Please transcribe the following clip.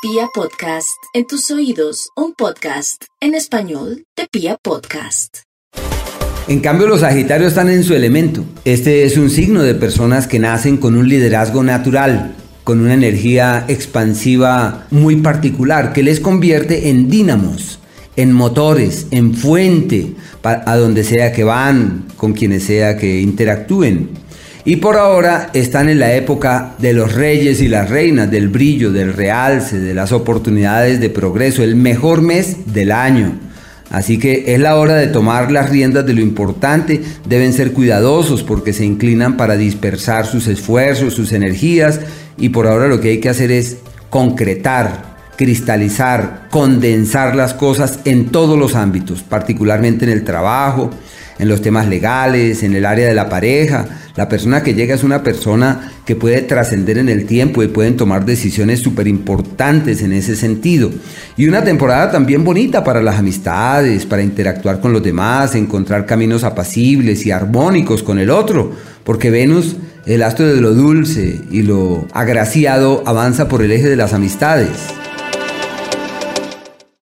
Pia Podcast, en tus oídos, un podcast en español de Pia Podcast. En cambio, los Sagitarios están en su elemento. Este es un signo de personas que nacen con un liderazgo natural, con una energía expansiva muy particular, que les convierte en dínamos, en motores, en fuente, a donde sea que van, con quienes sea que interactúen. Y por ahora están en la época de los reyes y las reinas, del brillo, del realce, de las oportunidades de progreso, el mejor mes del año. Así que es la hora de tomar las riendas de lo importante, deben ser cuidadosos porque se inclinan para dispersar sus esfuerzos, sus energías y por ahora lo que hay que hacer es concretar, cristalizar, condensar las cosas en todos los ámbitos, particularmente en el trabajo, en los temas legales, en el área de la pareja. La persona que llega es una persona que puede trascender en el tiempo y pueden tomar decisiones súper importantes en ese sentido. Y una temporada también bonita para las amistades, para interactuar con los demás, encontrar caminos apacibles y armónicos con el otro, porque Venus, el astro de lo dulce y lo agraciado, avanza por el eje de las amistades.